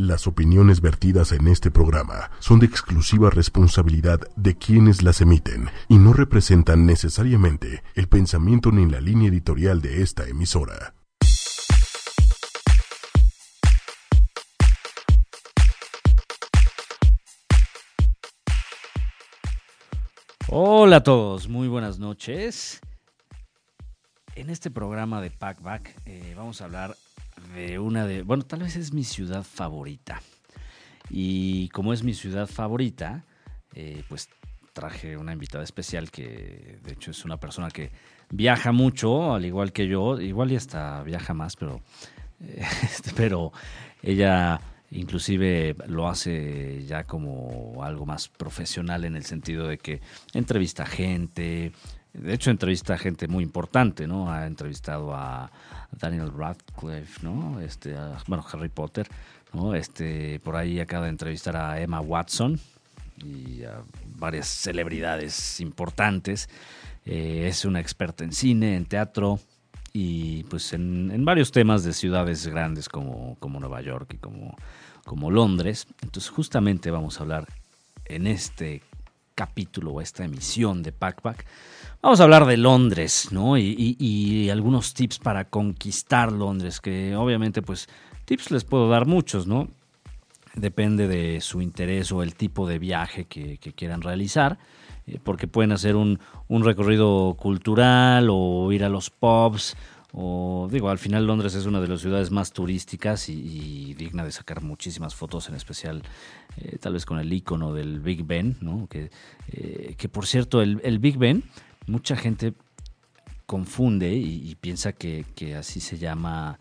Las opiniones vertidas en este programa son de exclusiva responsabilidad de quienes las emiten y no representan necesariamente el pensamiento ni la línea editorial de esta emisora. Hola a todos, muy buenas noches. En este programa de Packback eh, vamos a hablar de una de, bueno, tal vez es mi ciudad favorita. Y como es mi ciudad favorita, eh, pues traje una invitada especial que de hecho es una persona que viaja mucho, al igual que yo, igual y hasta viaja más, pero, eh, pero ella inclusive lo hace ya como algo más profesional en el sentido de que entrevista gente, de hecho entrevista a gente muy importante, ¿no? Ha entrevistado a Daniel Radcliffe, ¿no? Este, bueno, Harry Potter, ¿no? Este, por ahí acaba de entrevistar a Emma Watson y a varias celebridades importantes. Eh, es una experta en cine, en teatro y pues en, varios temas de ciudades grandes como, como Nueva York y como, como Londres. Entonces justamente vamos a hablar en este capítulo o esta emisión de Packpack Vamos a hablar de Londres, ¿no? Y, algunos tips para conquistar Londres, que obviamente pues tips les puedo dar muchos, ¿no? Depende de su interés o el tipo de viaje que, quieran realizar, eh, porque pueden hacer un, recorrido cultural o ir a los pubs, o digo, al final Londres es una de las ciudades más turísticas y, digna de sacar muchísimas fotos, en especial eh, tal vez con el icono del Big Ben, ¿no? Que, eh, que por cierto, el Big Ben mucha gente confunde y, piensa que, así se llama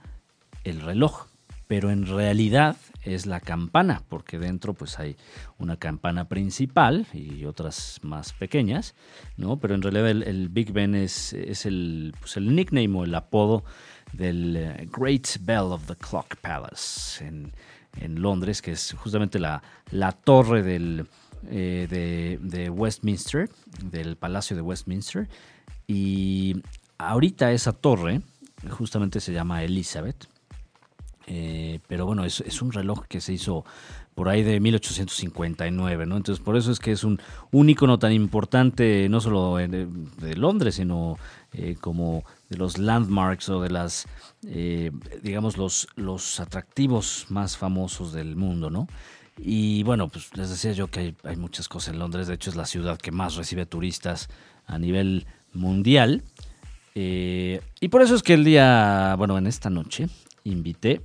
el reloj, pero en realidad es la campana, porque dentro pues hay una campana principal y otras más pequeñas, ¿no? Pero en realidad el, Big Ben es, el, pues el nickname o el apodo del eh, Great Bell of the Clock Palace en, Londres, que es justamente la torre del, eh, de, Westminster, del Palacio de Westminster. Y ahorita esa torre justamente se llama Elizabeth. Eh, pero bueno, es, un reloj que se hizo por ahí de 1859, ¿no? Entonces, por eso es que es un, un icono tan importante, no solo de, Londres, sino eh, como de los landmarks o de las, digamos, los, los atractivos más famosos del mundo, ¿no? Y bueno, pues les decía yo que hay, muchas cosas en Londres. De hecho, es la ciudad que más recibe turistas a nivel mundial. Eh, y por eso es que el día, bueno, en esta noche, invité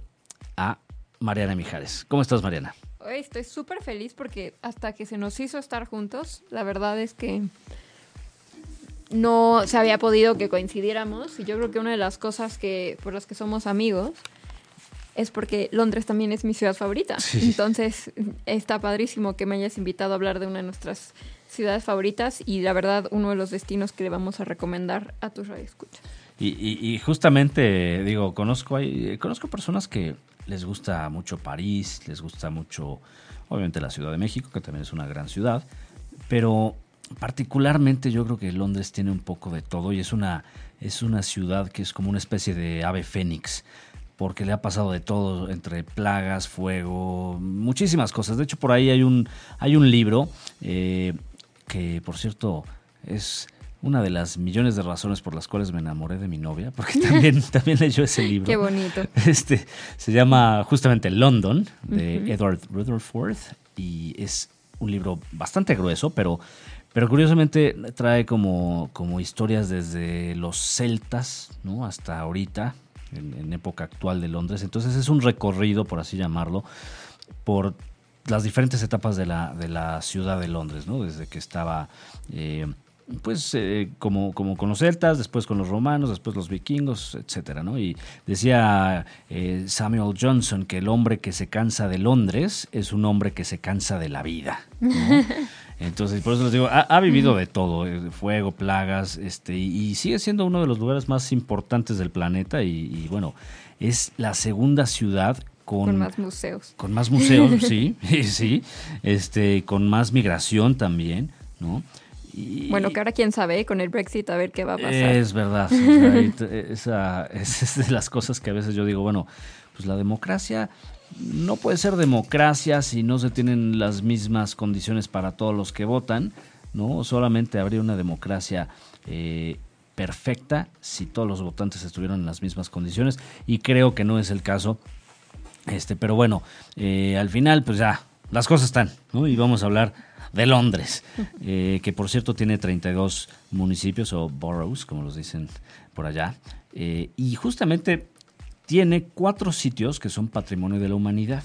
a Mariana Mijares. ¿Cómo estás, Mariana? estoy súper feliz porque hasta que se nos hizo estar juntos, la verdad es que no se había podido que coincidiéramos. Y yo creo que una de las cosas que por las que somos amigos es porque Londres también es mi ciudad favorita. Entonces está padrísimo que me hayas invitado a hablar de una de nuestras ciudades favoritas y la verdad uno de los destinos que le vamos a recomendar a tus radioescuchas. Y, y, justamente, digo, conozco, hay, conozco personas que les gusta mucho París, les gusta mucho, obviamente, la Ciudad de México, que también es una gran ciudad, pero particularmente yo creo que Londres tiene un poco de todo y es una, es una ciudad que es como una especie de ave fénix porque le ha pasado de todo, entre plagas, fuego, muchísimas cosas. De hecho, por ahí hay un, hay un libro eh, que, por cierto, es una de las millones de razones por las cuales me enamoré de mi novia, porque también, también leyó ese libro. Qué bonito. Este, se llama justamente London, de Edward Rutherford, y es un libro bastante grueso, pero, pero curiosamente trae como, como historias desde los celtas ¿no? hasta ahorita, en, época actual de Londres. Entonces es un recorrido, por así llamarlo, por las diferentes etapas de la, de la ciudad de Londres, ¿no? Desde que estaba... Eh, pues eh, como, como con los celtas, después con los romanos, después los vikingos, etcétera. Y decía eh, Samuel Johnson que el hombre que se cansa de Londres es un hombre que se cansa de la vida. Entonces, por eso les digo, ha, vivido de todo, eh, fuego, plagas, este, y, sigue siendo uno de los lugares más importantes del planeta y, bueno, es la segunda ciudad con, con, más museos. Con más museos, sí, sí, este, con más migración también, ¿no? bueno, que ahora quién sabe, con el Brexit a ver qué va a pasar. Es verdad, esa, es de las cosas que a veces yo digo, bueno, pues la democracia no puede ser democracia si no se tienen las mismas condiciones para todos los que votan, ¿no? Solamente habría una democracia eh, perfecta si todos los votantes estuvieran en las mismas condiciones y creo que no es el caso. Este, pero bueno, eh, al final, pues ya, las cosas están, ¿no? Y vamos a hablar de Londres, eh, que por cierto tiene 32 municipios o boroughs, como los dicen por allá, y justamente tiene cuatro sitios que son patrimonio de la humanidad.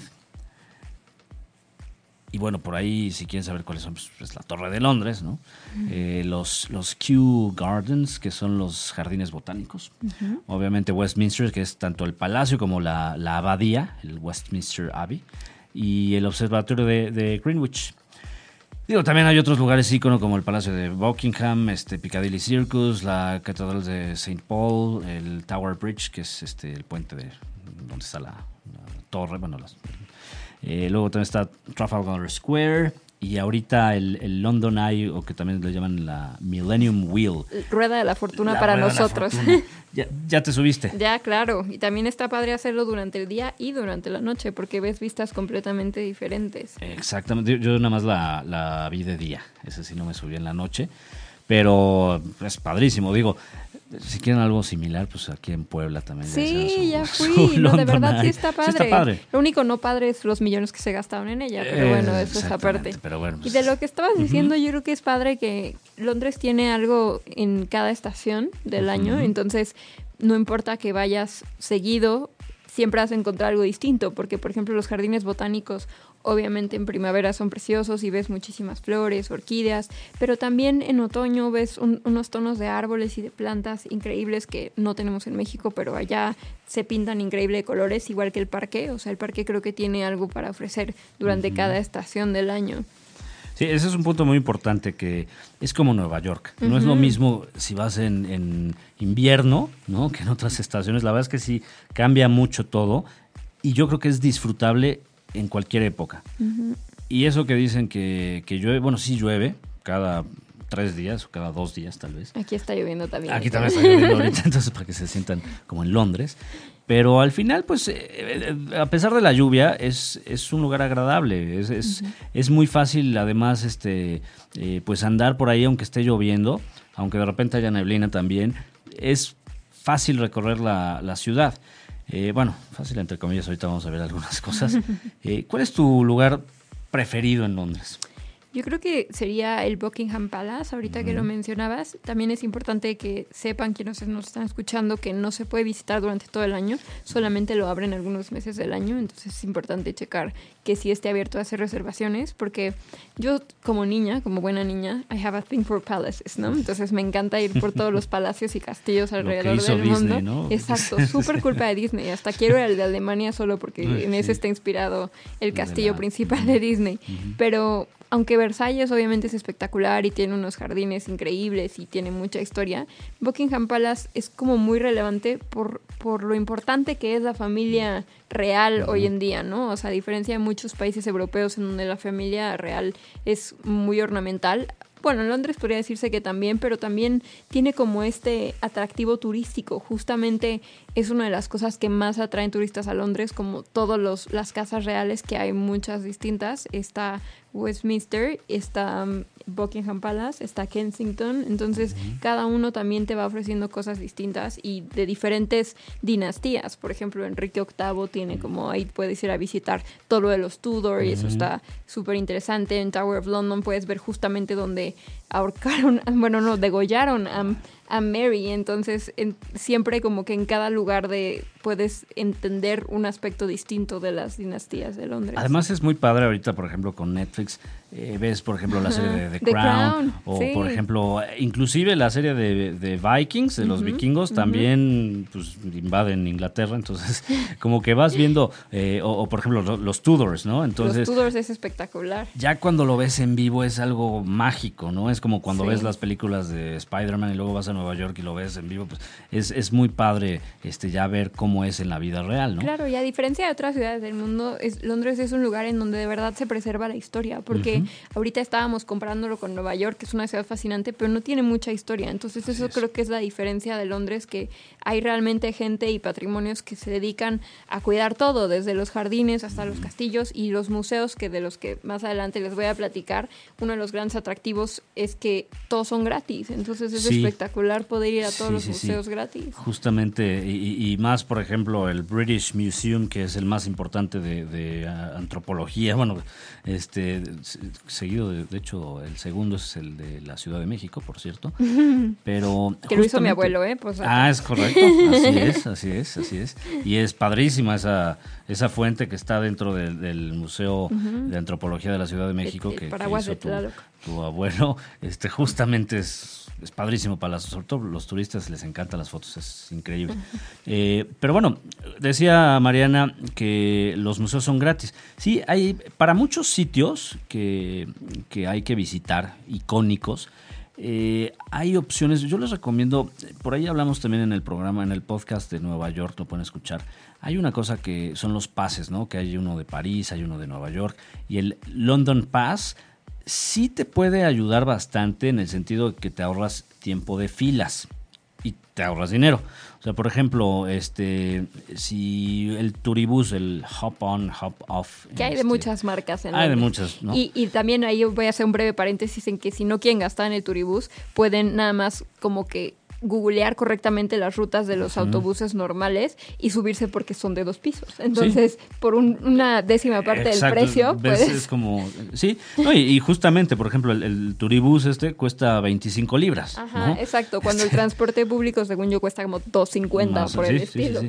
Y bueno, por ahí, si quieren saber cuáles son, pues, es la Torre de Londres, ¿no? Eh, los, los Kew Gardens, que son los jardines botánicos. Obviamente Westminster, que es tanto el palacio como la, la abadía, el Westminster Abbey. Y el observatorio de, de Greenwich, Digo, también hay otros lugares ícono como el Palacio de Buckingham, este Piccadilly Circus, la Catedral de St. Paul, el Tower Bridge, que es este el puente de donde está la, torre, bueno, las, eh, luego también está Trafalgar Square, y ahorita el, London Eye, o que también le llaman la Millennium Wheel. Rueda de la fortuna para nosotros. Ya, te subiste. Ya, claro. Y también está padre hacerlo durante el día y durante la noche, porque ves vistas completamente diferentes. Exactamente. Yo, nada más la, la vi de día. Ese sí no me subí en la noche. Pero es padrísimo. Digo, si quieren algo similar, pues aquí en Puebla también. Sí, ya fui. No, de verdad sí está, padre. Lo único no padre es los millones que se gastaron en ella, pero bueno, eso es aparte. Pero bueno, y de lo que estabas diciendo, yo creo que es padre que Londres tiene algo en cada estación del año, entonces no importa que vayas seguido, siempre vas a encontrar algo distinto, porque por ejemplo los jardines botánicos Obviamente en primavera son preciosos y ves muchísimas flores, orquídeas, pero también en otoño ves unos tonos de árboles y de plantas increíbles que no tenemos en México, pero allá se pintan increíbles colores, igual que el parque. O sea, el parque creo que tiene algo para ofrecer durante cada estación del año. Sí, ese es un punto muy importante que es como Nueva York. No es lo mismo si vas en, en, invierno, ¿no? Que en otras estaciones. La verdad es que sí cambia mucho todo. Y yo creo que es disfrutable en cualquier época. Y eso que dicen que, que llueve, bueno, sí llueve cada tres días o cada dos días tal vez. Aquí está lloviendo también. Aquí también está lloviendo ahorita, entonces para que se sientan como en Londres. Pero al final, pues, eh, eh, a pesar de la lluvia, es, es un lugar agradable. Es, es, es muy fácil, además, este, eh, pues andar por ahí aunque esté lloviendo, aunque de repente haya neblina también. Es fácil recorrer la, la ciudad. Eh, bueno, fácil entre comillas, ahorita vamos a ver algunas cosas. Eh, ¿Cuál es tu lugar preferido en Londres? Yo creo que sería el Buckingham Palace, ahorita que lo mencionabas. También es importante que sepan quienes nos están escuchando que no se puede visitar durante todo el año, solamente lo abren algunos meses del año, entonces es importante checar que sí esté abierto a hacer reservaciones, porque yo como niña, como buena niña, I have a thing for palaces, ¿no? Entonces me encanta ir por todos los palacios y castillos alrededor del mundo. Exacto, súper culpa de Disney. Hasta quiero ir al de Alemania solo porque en ese está inspirado el castillo principal de Disney. Pero aunque Versalles obviamente es espectacular y tiene unos jardines increíbles y tiene mucha historia, Buckingham Palace es como muy relevante por, por lo importante que es la familia real hoy en día, ¿no? O sea, a diferencia de muchos países europeos en donde la familia real es muy ornamental, bueno, en Londres podría decirse que también, pero también tiene como este atractivo turístico. Justamente es una de las cosas que más atraen turistas a Londres, como todas las casas reales, que hay muchas distintas. Está Westminster, está um, Buckingham Palace, está Kensington, entonces cada uno también te va ofreciendo cosas distintas y de diferentes dinastías. Por ejemplo, Enrique VIII tiene como ahí puedes ir a visitar todo lo de los Tudor y eso está súper interesante. En Tower of London puedes ver justamente donde ahorcaron, bueno, no, degollaron a a Mary. Entonces, siempre como que en cada lugar de puedes entender un aspecto distinto de las dinastías de Londres. Además es muy padre ahorita, por ejemplo, con Netflix. Eh, ves, por ejemplo, la serie de The, Crown, o, por ejemplo, inclusive la serie de, Vikings, de los vikingos, también pues, invaden Inglaterra. Entonces, como que vas viendo, eh, o, por ejemplo, los, Tudors, ¿no? Entonces, los Tudors es espectacular. Ya cuando lo ves en vivo es algo mágico, ¿no? Es como cuando ves las películas de Spider-Man y luego vas a Nueva York y lo ves en vivo, pues es, es muy padre este ya ver cómo es en la vida real, ¿no? Claro, y a diferencia de otras ciudades del mundo, es, Londres es un lugar en donde de verdad se preserva la historia, porque ahorita estábamos comparándolo con Nueva York, que es una ciudad fascinante, pero no tiene mucha historia. Entonces eso creo que es la diferencia de Londres, que hay realmente gente y patrimonios que se dedican a cuidar todo, desde los jardines hasta los castillos y los museos, que de los que más adelante les voy a platicar, uno de los grandes atractivos es que todos son gratis. Entonces es espectacular poder ir a todos los museos gratis. Justamente, y, más, por ejemplo, el British Museum, que es el más importante de, antropología, bueno, este seguido, de, hecho, el segundo es el de la Ciudad de México, por cierto, pero... que lo hizo mi abuelo, ¿eh? Pues, ah, es correcto, así es, así es, así es. Y es padrísima esa, esa fuente que está dentro del, Museo de Antropología de la Ciudad de México, que, hizo tu, abuelo, este, justamente es es padrísimo para las, sobre los turistas les encantan las fotos, es increíble. Eh, pero bueno, decía Mariana que los museos son gratis. Sí, hay para muchos sitios que, hay que visitar, icónicos, eh, hay opciones, yo les recomiendo, por ahí hablamos también en el programa, en el podcast de Nueva York, lo pueden escuchar. Hay una cosa que son los pases, ¿no? Que hay uno de París, hay uno de Nueva York, y el London Pass sí te puede ayudar bastante en el sentido de que te ahorras tiempo de filas y te ahorras dinero. O sea, por ejemplo, este, si el turibús, el hop on, hop off. Que hay de este, muchas marcas en Hay de muchas, ¿no? Y, y, también ahí voy a hacer un breve paréntesis en que si no quieren gastar en el turibús, pueden nada más como que googlear correctamente las rutas de los autobuses normales y subirse porque son de dos pisos. Entonces, por una décima parte del precio, pues Es como, sí, y, justamente, por ejemplo, el, turibús este cuesta 25 libras. Ajá, exacto, cuando el transporte público, según yo, cuesta como 2.50 por el estilo.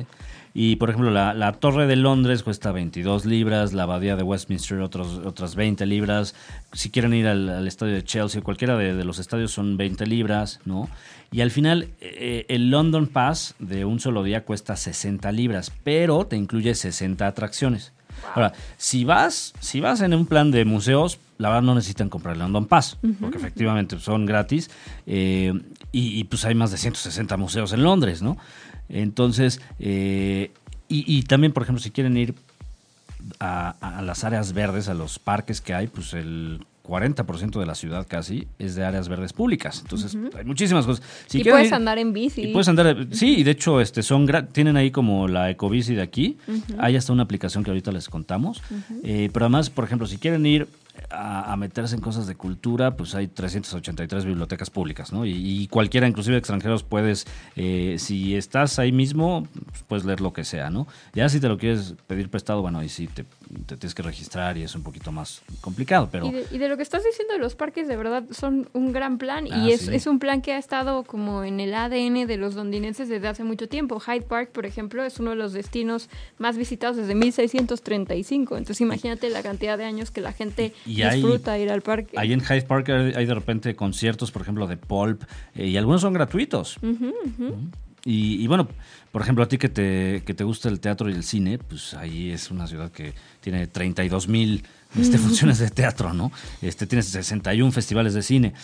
Y por ejemplo, la, Torre de Londres cuesta 22 libras, la Abadía de Westminster otros, otras 20 libras. Si quieren ir al, estadio de Chelsea, cualquiera de, los estadios son 20 libras, ¿no? Y al final, eh, el London Pass de un solo día cuesta 60 libras, pero te incluye 60 atracciones. Ahora, si vas, si vas en un plan de museos, la verdad no necesitan comprar el London Pass, porque efectivamente son gratis eh, y, y, pues hay más de 160 museos en Londres, ¿no? Entonces, eh, y, también, por ejemplo, si quieren ir a, las áreas verdes, a los parques que hay, pues el 40% de la ciudad casi es de áreas verdes públicas. Entonces, hay muchísimas cosas. y puedes andar en bici. Y puedes andar, sí, y de hecho, este, son tienen ahí como la ecobici de aquí. Hay hasta una aplicación que ahorita les contamos. Eh, pero además, por ejemplo, si quieren ir a, meterse en cosas de cultura, pues hay 383 bibliotecas públicas, ¿no? Y, cualquiera, inclusive extranjeros, puedes, eh, si estás ahí mismo, pues puedes leer lo que sea, ¿no? Ya si te lo quieres pedir prestado, bueno, ahí sí te, tienes que registrar y es un poquito más complicado, pero... Y de, lo que estás diciendo de los parques, de verdad, son un gran plan y ah, es, es un plan que ha estado como en el ADN de los londinenses desde hace mucho tiempo. Hyde Park, por ejemplo, es uno de los destinos más visitados desde 1635, entonces imagínate la cantidad de años que la gente disfruta ir al parque. Ahí en Hyde Park hay de repente conciertos, por ejemplo, de Pulp, eh, y algunos son gratuitos. Y, y, bueno, por ejemplo, a ti que te, que te gusta el teatro y el cine, pues ahí es una ciudad que tiene 32 mil este, funciones de teatro, ¿no? Este, tienes 61 festivales de cine.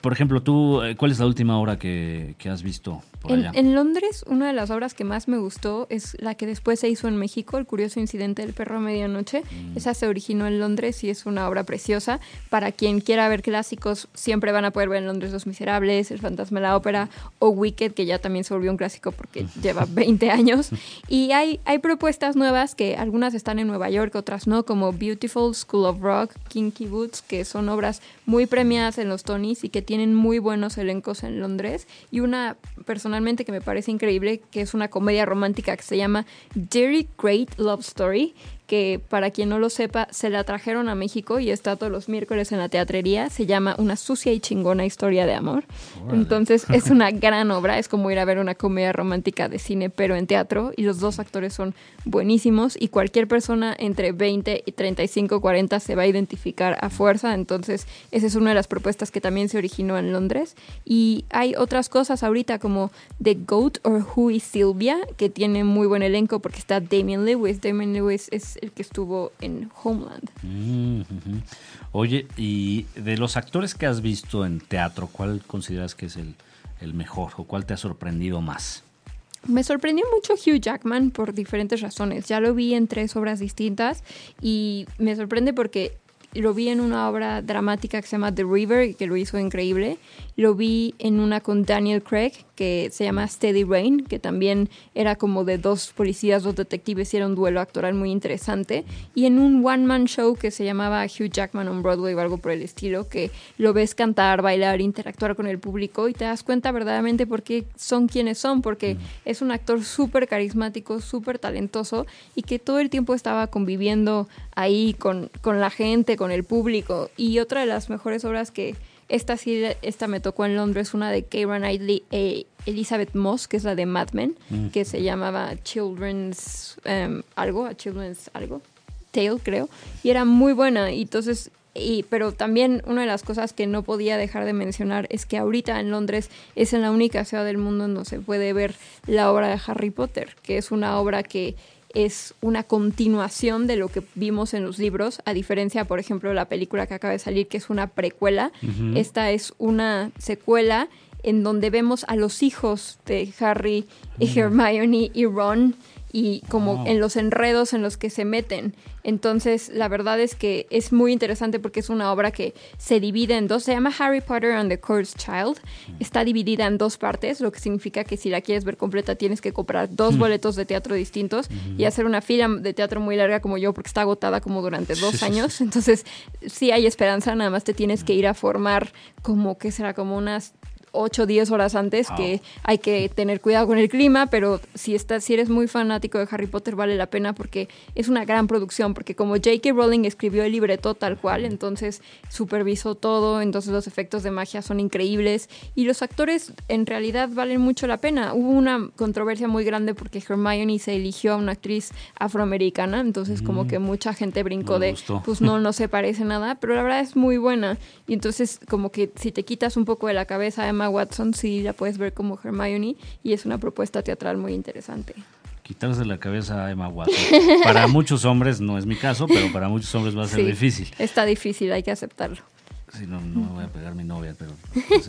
Por ejemplo, tú, eh, ¿cuál es la última obra que, has visto por en, allá? En Londres, una de las obras que más me gustó es la que después se hizo en México, El curioso incidente del perro a medianoche. Mm. Esa se originó en Londres y es una obra preciosa. Para quien quiera ver clásicos, siempre van a poder ver en Londres Los Miserables, El fantasma de la ópera o Wicked, que ya también se volvió un clásico porque lleva 20 años. Y hay, hay propuestas nuevas que algunas están en Nueva York, otras no, como Beautiful School of Rock, Kinky Boots, que son obras muy premiadas en los Tonys y que tienen muy buenos elencos en Londres. Y una personalmente que me parece increíble, que es una comedia romántica que se llama Jerry Great Love Story, que para quien no lo sepa, se la trajeron a México y está todos los miércoles en la teatrería. Se llama Una sucia y chingona historia de amor. Entonces es una gran obra, es como ir a ver una comedia romántica de cine, pero en teatro, y los dos actores son buenísimos y cualquier persona entre 20 y 35, 40 se va a identificar a fuerza. Entonces esa es una de las propuestas que también se originó en Londres. Y hay otras cosas ahorita como The Goat or Who is Sylvia, que tiene muy buen elenco porque está Damien Lewis. Damien Lewis es el que estuvo en Homeland. Mm, Oye, y de los actores que has visto en teatro, ¿cuál consideras que es el, mejor o cuál te ha sorprendido más? Me sorprendió mucho Hugh Jackman por diferentes razones. Ya lo vi en tres obras distintas y me sorprende porque lo vi en una obra dramática que se llama The River, que lo hizo increíble. Lo vi en una con Daniel Craig, que se llama Steady Rain, que también era como de dos policías, dos detectives, y era un duelo actoral muy interesante. Y en un one-man show que se llamaba Hugh Jackman on Broadway o algo por el estilo, que lo ves cantar, bailar, interactuar con el público y te das cuenta verdaderamente por qué son quienes son, porque es un actor súper carismático, súper talentoso y que todo el tiempo estaba conviviendo ahí con, con la gente, con el público. Y otra de las mejores obras que esta sí, esta me tocó en Londres, una de Keira Knightley e Elizabeth Moss, que es la de Mad Men, mm. que se llamaba Children's um, algo, a Children's algo, Tale creo, y era muy buena. Y entonces, y, pero también una de las cosas que no podía dejar de mencionar es que ahorita en Londres es en la única ciudad del mundo donde se puede ver la obra de Harry Potter, que es una obra que es una continuación de lo que vimos en los libros, a diferencia, por ejemplo, de la película que acaba de salir, que es una precuela. Esta es una secuela en donde vemos a los hijos de Harry y mm. Hermione y Ron y como en los enredos en los que se meten. Entonces, la verdad es que es muy interesante porque es una obra que se divide en dos. Se llama Harry Potter and the Cursed Child. Está dividida en dos partes, lo que significa que si la quieres ver completa tienes que comprar dos hmm. boletos de teatro distintos y hacer una fila de teatro muy larga como yo porque está agotada como durante dos años. Entonces, sí hay esperanza, nada más te tienes que ir a formar como que será como unas 8 o 10 horas antes, que hay que tener cuidado con el clima, pero si, estás, si eres muy fanático de Harry Potter vale la pena porque es una gran producción, porque como J.K. Rowling escribió el libreto tal cual, entonces supervisó todo, entonces los efectos de magia son increíbles y los actores en realidad valen mucho la pena. Hubo una controversia muy grande porque Hermione se eligió a una actriz afroamericana, entonces como mm. que mucha gente brincó de, pues no, no se parece nada, pero la verdad es muy buena y entonces como que si te quitas un poco de la cabeza, además Watson sí la puedes ver como Hermione y es una propuesta teatral muy interesante. Quitarse la cabeza a Emma Watson. Para muchos hombres no es mi caso, pero para muchos hombres va a ser difícil. Está difícil, hay que aceptarlo. Si no, no me voy a pegar mi novia, pero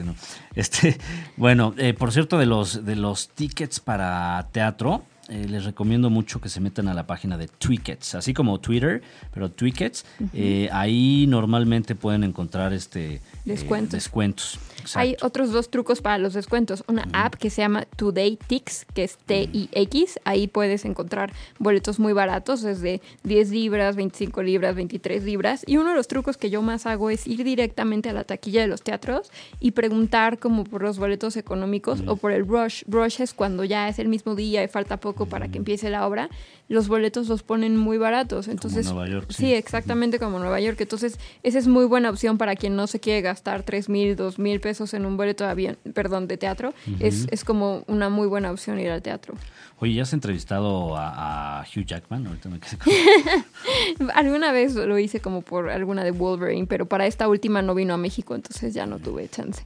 no. Este, bueno, eh, por cierto, de los de los tickets para teatro, eh, les recomiendo mucho que se metan a la página de Tweakets, así como Twitter, pero Tweakets. Eh, ahí normalmente pueden encontrar este descuentos. descuentos. Hay otros dos trucos para los descuentos. Una app que se llama Today Tix, que es T-I-X. Ahí puedes encontrar boletos muy baratos, desde 10 libras, 25 libras, 23 libras. Y uno de los trucos que yo más hago es ir directamente a la taquilla de los teatros y preguntar como por los boletos económicos o por el rush. Rush es cuando ya es el mismo día y falta poco para que empiece la obra los boletos los ponen muy baratos. Entonces, Nueva York, sí. exactamente como Nueva York. Entonces, esa es muy buena opción para quien no se quiere gastar tres mil, dos mil pesos en un boleto de avión, perdón, de teatro. es, es como una muy buena opción ir al teatro. Oye, ¿ya has entrevistado a, Hugh Jackman? Ahorita me quedé Alguna vez lo hice como por alguna de Wolverine, pero para esta última no vino a México, entonces ya no tuve chance.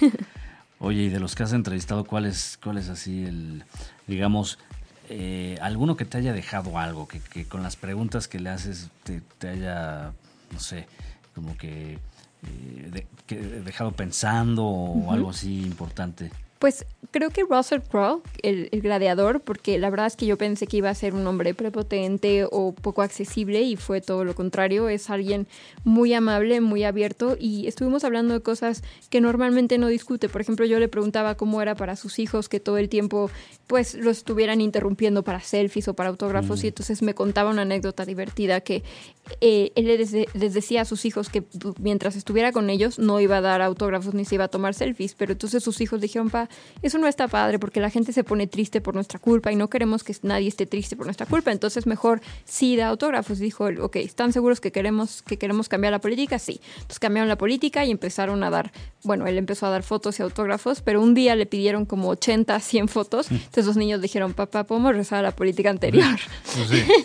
Oye, y de los que has entrevistado, ¿cuál es, cuál es así el, digamos, eh, alguno que te haya dejado algo, que, con las preguntas que le haces te, haya, no sé, como que, eh, dejado pensando o algo así importante. Pues creo que Russell Crowe, el, gladiador, porque la verdad es que yo pensé que iba a ser un hombre prepotente o poco accesible y fue todo lo contrario. Es alguien muy amable, muy abierto y estuvimos hablando de cosas que normalmente no discute. Por ejemplo, yo le preguntaba cómo era para sus hijos que todo el tiempo pues lo estuvieran interrumpiendo para selfies o para autógrafos y mm. entonces me contaba una anécdota divertida que eh, él les, les, decía a sus hijos que mientras estuviera con ellos no iba a dar autógrafos ni se iba a tomar selfies, pero entonces sus hijos dijeron, pa, eso no está padre porque la gente se pone triste por nuestra culpa y no queremos que nadie esté triste por nuestra culpa, entonces mejor sí da autógrafos. Dijo, ok, ¿están seguros que queremos, que queremos cambiar la política? Sí. Entonces cambiaron la política y empezaron a dar, bueno, él empezó a dar fotos y autógrafos, pero un día le pidieron como 80, 100 fotos, mm. entonces los niños dijeron, papá, ¿podemos rezar a la política anterior?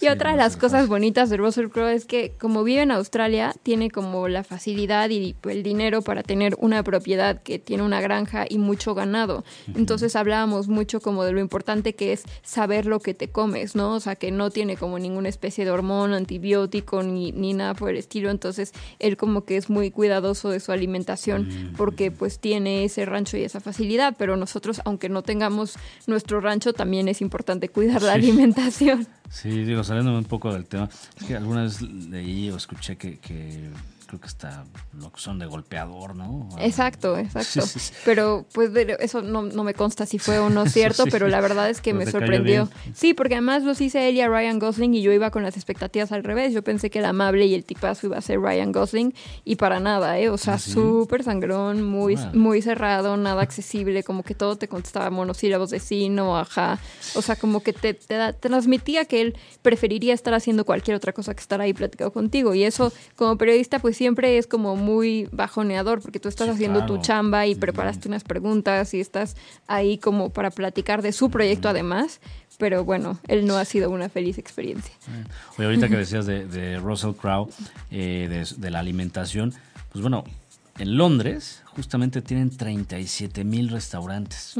Y otra de las cosas bonitas de Russell Crowe es que como vive en Australia, tiene como la facilidad y el dinero para tener una propiedad que tiene una granja y mucho ganado. Entonces hablábamos mucho como de lo importante que es saber lo que te comes, ¿no? O sea, que no tiene como ninguna especie de hormona, antibiótico ni, ni nada por el estilo. Entonces él como que es muy cuidadoso de su alimentación porque pues tiene ese rancho y esa facilidad, pero nosotros, aunque no tengamos nuestro rancho, también es importante cuidar la alimentación. Sí, digo, saliendo un poco del tema, es que alguna vez leí o escuché que, que creo que está lo que son de golpeador, ¿no? Exacto, exacto. Pero pues eso no, me consta si fue o no cierto, pero la verdad es que me sorprendió. Sí, porque además los hice él y a Ryan Gosling y yo iba con las expectativas al revés. Yo pensé que el amable y el tipazo iba a ser Ryan Gosling y para nada, ¿eh? O sea, ¿Ah, súper sangrón, muy, muy cerrado, nada accesible, como que todo te contestaba monosílabos de sí, no, ajá. O sea, como que te, te, transmitía que él preferiría estar haciendo cualquier otra cosa que estar ahí platicando contigo. Y eso, como periodista, pues siempre es como muy bajoneador porque tú estás haciendo tu chamba y preparaste unas preguntas y estás ahí como para platicar de su proyecto además. Pero bueno, él no ha sido una feliz experiencia. Oye, ahorita que decías de, Russell Crowe, eh, de, la alimentación, pues bueno, en Londres justamente tienen 37 mil restaurantes.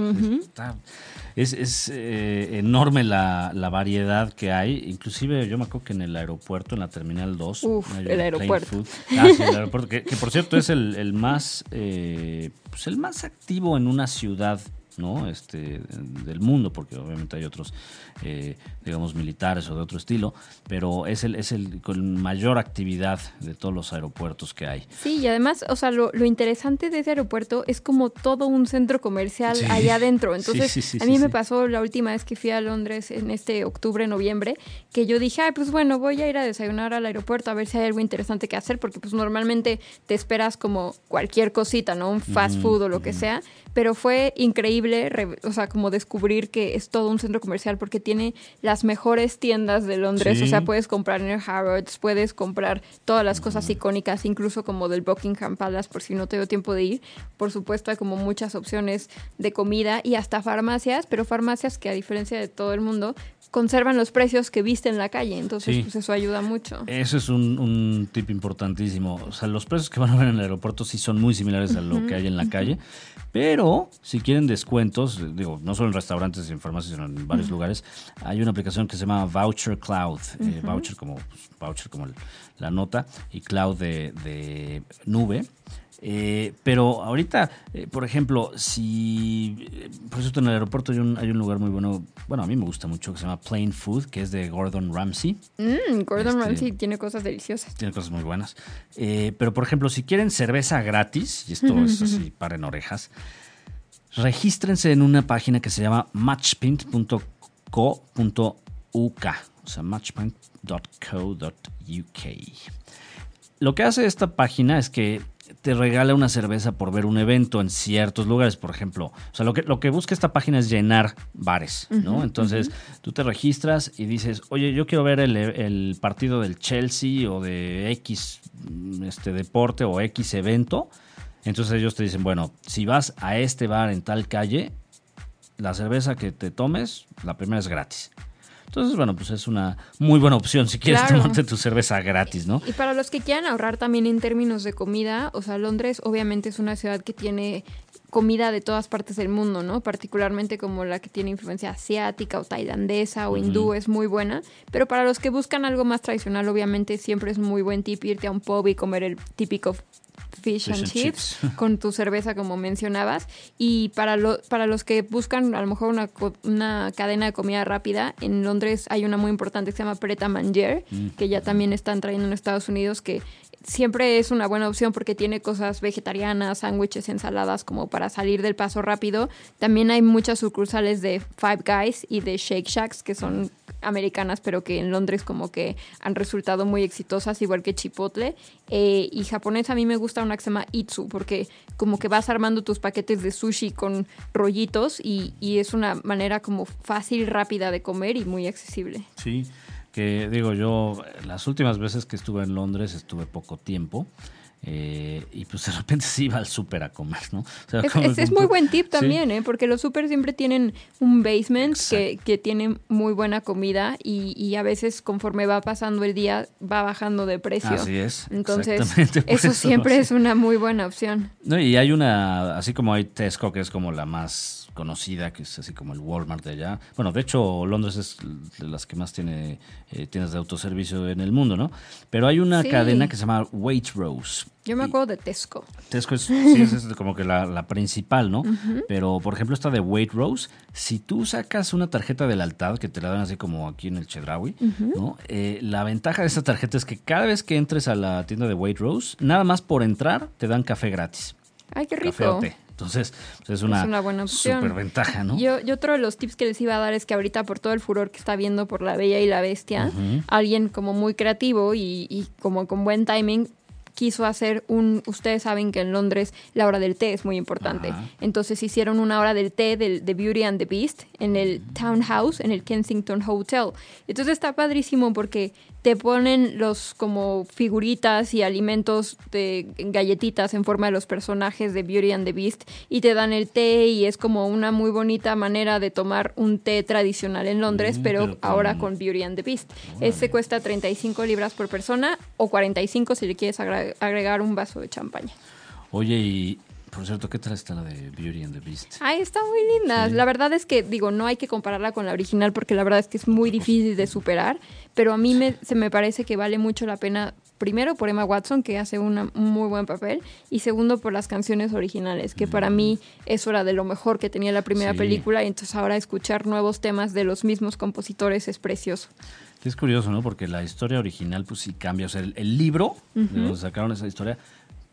Es, eh, enorme la, variedad que hay. Inclusive yo me acuerdo que en el aeropuerto, en la Terminal 2. el aeropuerto. Ah, el aeropuerto. Que, por cierto es el, más, eh, pues el más activo en una ciudad ¿no? Este, del mundo, porque obviamente hay otros, eh, digamos, militares o de otro estilo, pero es el, es el con mayor actividad de todos los aeropuertos que hay. Sí, y además, o sea, lo, interesante de ese aeropuerto es como todo un centro comercial allá adentro. Entonces, a mí me pasó la última vez que fui a Londres en este octubre, noviembre, que yo dije, ay, pues bueno, voy a ir a desayunar al aeropuerto a ver si hay algo interesante que hacer, porque pues normalmente te esperas como cualquier cosita, ¿no? Un fast food o lo que sea, pero fue increíble, o sea, como descubrir que es todo un centro comercial porque tiene las mejores tiendas de Londres, o sea, puedes comprar en el Harrods, puedes comprar todas las cosas icónicas, incluso como del Buckingham Palace, por si no te dio tiempo de ir. Por supuesto, hay como muchas opciones de comida y hasta farmacias, pero farmacias que a diferencia de todo el mundo conservan los precios que viste en la calle, entonces pues eso ayuda mucho. Eso es un, tip importantísimo. O sea, los precios que van a ver en el aeropuerto sí son muy similares a lo que hay en la calle, pero si quieren descuentos, digo, no solo en restaurantes y en farmacias, sino en varios lugares, hay una aplicación que se llama Voucher Cloud. Eh, voucher como pues, voucher como la nota y cloud de, de nube. Eh, pero ahorita, eh, por ejemplo, si, por cierto, en el aeropuerto hay un, hay un lugar muy bueno, bueno, a mí me gusta mucho, que se llama Plain Food, que es de Gordon Ramsay. Mm, Gordon este, Ramsay tiene cosas deliciosas. Tiene cosas muy buenas. Pero, por ejemplo, si quieren cerveza gratis, y esto es así, paren orejas, regístrense en una página que se llama matchpint.co.uk, o sea, matchpint.co.uk. Lo que hace esta página es que te regala una cerveza por ver un evento en ciertos lugares, por ejemplo. O sea, lo que, lo que busca esta página es llenar bares, ¿no? Entonces, tú te registras y dices, oye, yo quiero ver el, partido del Chelsea o de X este, deporte o X evento. Entonces ellos te dicen, bueno, si vas a este bar en tal calle, la cerveza que te tomes, la primera es gratis. Entonces, bueno, pues es una muy buena opción si quieres tomarte tu cerveza gratis, ¿no? Y para los que quieran ahorrar también en términos de comida, o sea, Londres obviamente es una ciudad que tiene comida de todas partes del mundo, ¿no? Particularmente como la que tiene influencia asiática o tailandesa o hindú es muy buena, pero para los que buscan algo más tradicional, obviamente siempre es muy buen tip irte a un pub y comer el típico fish, and, chips, con tu cerveza como mencionabas y para lo, para los que buscan a lo mejor una, una, cadena de comida rápida en Londres hay una muy importante que se llama Preta Manger mm. que ya también están trayendo en Estados Unidos que siempre es una buena opción porque tiene cosas vegetarianas, sándwiches, ensaladas como para salir del paso rápido. También hay muchas sucursales de Five Guys y de Shake Shacks que son americanas pero que en Londres como que han resultado muy exitosas igual que Chipotle. Eh, y japonés a mí me gusta una que se llama Itsu porque como que vas armando tus paquetes de sushi con rollitos y, y es una manera como fácil, rápida de comer y muy accesible. Sí que digo yo, las últimas veces que estuve en Londres estuve poco tiempo. Eh, y pues de repente se iba al súper a comer, ¿no? es, muy buen tip también, ¿eh? Porque los súper siempre tienen un basement que, que, tiene muy buena comida y, y, a veces conforme va pasando el día va bajando de precio. Así es. Entonces, eso, siempre es una muy buena opción. No, y hay una, así como hay Tesco, que es como la más conocida, que es así como el Walmart de allá. Bueno, de hecho, Londres es de las que más tiene eh, tiendas de autoservicio en el mundo, ¿no? Pero hay una cadena que se llama Waitrose. Yo me acuerdo de Tesco. Tesco es, sí, es, como que la, principal, ¿no? Pero, por ejemplo, esta de Waitrose, si tú sacas una tarjeta de lealtad, que te la dan así como aquí en el Chedraui, ¿no? Eh, la ventaja de esta tarjeta es que cada vez que entres a la tienda de Waitrose, nada más por entrar, te dan café gratis. Ay, qué rico. Entonces, pues, es una, es buena super ventaja, ¿no? Yo, yo, otro de los tips que les iba a dar es que ahorita por todo el furor que está viendo por La Bella y la Bestia, alguien como muy creativo y, y como con buen timing quiso hacer un, ustedes saben que en Londres la hora del té es muy importante. Entonces hicieron una hora del té del, de Beauty and the Beast en el Townhouse, en el Kensington Hotel. Entonces está padrísimo porque te ponen los como figuritas y alimentos de galletitas en forma de los personajes de Beauty and the Beast y te dan el té y es como una muy bonita manera de tomar un té tradicional en Londres, mm, pero, ahora con Beauty and the Beast. Este cuesta 35 libras por persona o 45 si le quieres agregar un vaso de champaña. Oye, y por cierto, ¿qué tal está la de Beauty and the Beast? Ay, está muy linda. La verdad es que, digo, no hay que compararla con la original porque la verdad es que es muy difícil de superar, pero a mí me, se me parece que vale mucho la pena, primero por Emma Watson, que hace un muy buen papel, y segundo por las canciones originales, que para mí eso era de lo mejor que tenía la primera película, y entonces ahora escuchar nuevos temas de los mismos compositores es precioso. Es curioso, ¿no? Porque la historia original, pues sí cambia. O sea, el, libro, de donde sacaron esa historia,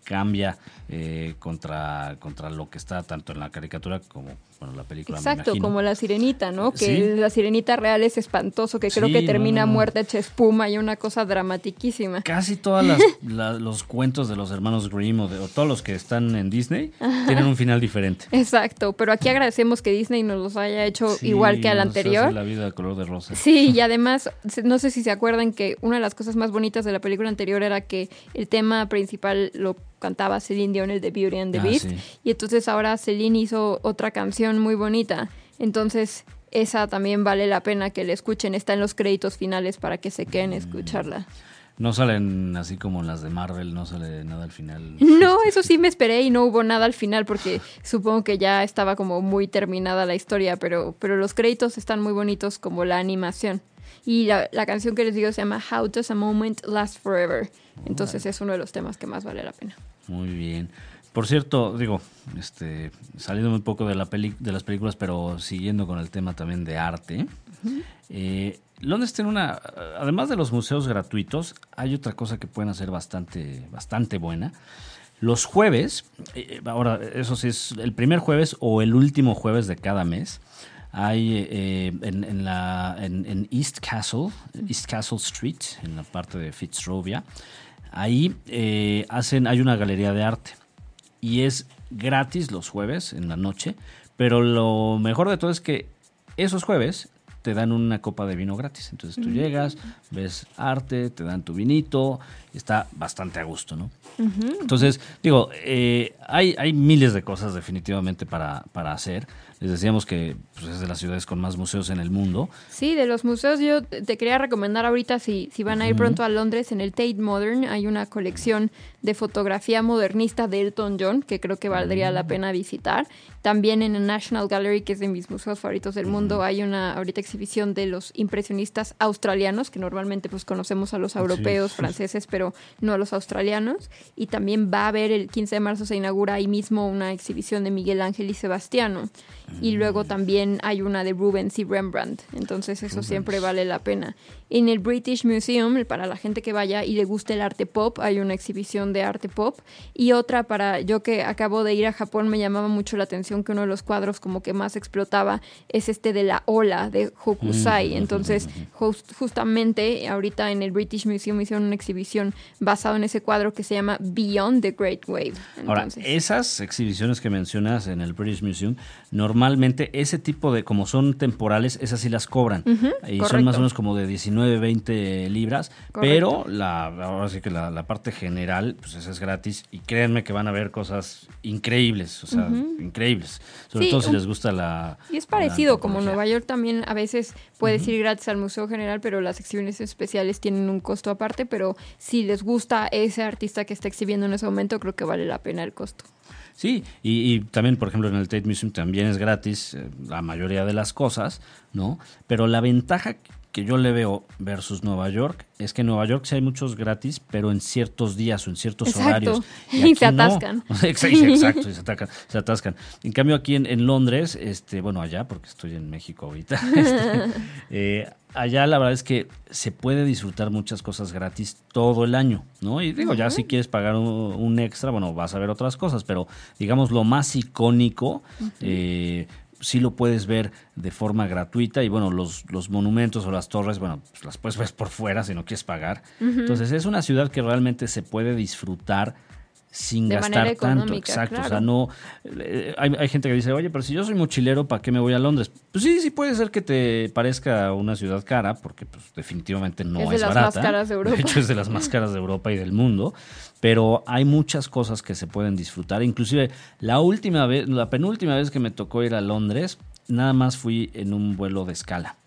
cambia eh, contra, contra lo que está tanto en la caricatura como bueno, la película. Exacto, como la sirenita, ¿no? Que la sirenita real es espantoso, que creo que termina muerta hecha espuma y una cosa dramatiquísima. Casi todos los cuentos de los hermanos Grimm o, de, todos los que están en Disney tienen un final diferente. Exacto, pero aquí agradecemos que Disney nos los haya hecho igual que al anterior. la vida de color de rosa. Sí, y además, no sé si se acuerdan que una de las cosas más bonitas de la película anterior era que el tema principal lo cantaba Celine Dion, el de Beauty and the ah, Beast. Y entonces ahora Celine hizo otra canción muy bonita. Entonces esa también vale la pena que la escuchen. Está en los créditos finales para que se queden a escucharla. No salen así como las de Marvel, no sale nada al final. No, eso sí me esperé y no hubo nada al final porque supongo que ya estaba como muy terminada la historia, pero, pero los créditos están muy bonitos como la animación. Y la, la canción que les digo se llama How Does a Moment Last Forever. Entonces es uno de los temas que más vale la pena. Muy bien. Por cierto, digo, este, saliendo un poco de, la peli de las películas, pero siguiendo con el tema también de arte, eh, Londres tiene una, además de los museos gratuitos, hay otra cosa que pueden hacer bastante, bastante buena. Los jueves, eh, ahora eso sí es el primer jueves o el último jueves de cada mes, hay eh, en, la, en, East Castle, East Castle Street, en la parte de Fitzrovia, ahí hacen, hay una galería de arte y es gratis los jueves en la noche, pero lo mejor de todo es que esos jueves te dan una copa de vino gratis. Entonces tú llegas, ves arte, te dan tu vinito, está bastante a gusto, ¿no? Entonces, digo, eh, hay, hay miles de cosas definitivamente para, para hacer. Les decíamos que pues, es de las ciudades con más museos en el mundo. Sí, de los museos yo te quería recomendar ahorita, si, si van a ir pronto a Londres, en el Tate Modern hay una colección de fotografía modernista de Elton John que creo que valdría la pena visitar. También en el National Gallery, que es de mis museos favoritos del mundo, hay una ahorita exhibición de los impresionistas australianos, que normalmente pues conocemos a los europeos, franceses, pero no a los australianos. Y también va a haber el 15 de marzo se inaugura ahí mismo una exhibición de Miguel Ángel y Sebastiano y luego también hay una de Rubens y Rembrandt. Entonces eso siempre vale la pena. En el British Museum, para la gente que vaya y le guste el arte pop, hay una exhibición de arte pop. Y otra para yo que acabo de ir a Japón, me llamaba mucho la atención que uno de los cuadros como que más explotaba es este de la ola de Hokusai. Mm. Entonces justamente ahorita en el British Museum hicieron una exhibición basado en ese cuadro que se llama Beyond the Great Wave. Ahora, esas exhibiciones que mencionas en el British Museum, normalmente ese tipo de, como son temporales, esas sí las cobran. y son más o menos como de 19, 20 libras, pero la, ahora sí que la, parte general, pues esa es gratis y créanme que van a ver cosas increíbles, o sea, increíbles. Sobre todo si les gusta la... Y es parecido, como Nueva York también a veces puedes ir gratis al Museo General, pero las exhibiciones especiales tienen un costo aparte, pero si les gusta ese artista que está exhibiendo en ese momento, creo que vale la pena el costo. Sí, y, también, por ejemplo, en el Tate Museum también es gratis eh, la mayoría de las cosas, ¿no? Pero la ventaja que yo le veo versus Nueva York es que en Nueva York sí hay muchos gratis, pero en ciertos días o en ciertos horarios. Y, se atascan. exacto, se, atascan. En cambio, aquí en, Londres, este, bueno, allá, porque estoy en México ahorita, este, eh, allá la verdad es que se puede disfrutar muchas cosas gratis todo el año, ¿no? Y digo, ya si quieres pagar un, extra, bueno, vas a ver otras cosas, pero digamos lo más icónico, eh, sí lo puedes ver de forma gratuita y bueno, los, los monumentos o las torres, bueno, pues las puedes ver por fuera si no quieres pagar. Entonces es una ciudad que realmente se puede disfrutar sin gastar tanto. Exacto. O sea, no. Eh, hay, hay, gente que dice, oye, pero si yo soy mochilero, ¿para qué me voy a Londres? Pues sí, sí puede ser que te parezca una ciudad cara, porque pues, definitivamente no es, es de las más caras de Europa. De hecho, es de las más caras de Europa y del mundo. Pero hay muchas cosas que se pueden disfrutar. Inclusive, la última vez, la penúltima vez que me tocó ir a Londres, nada más fui en un vuelo de escala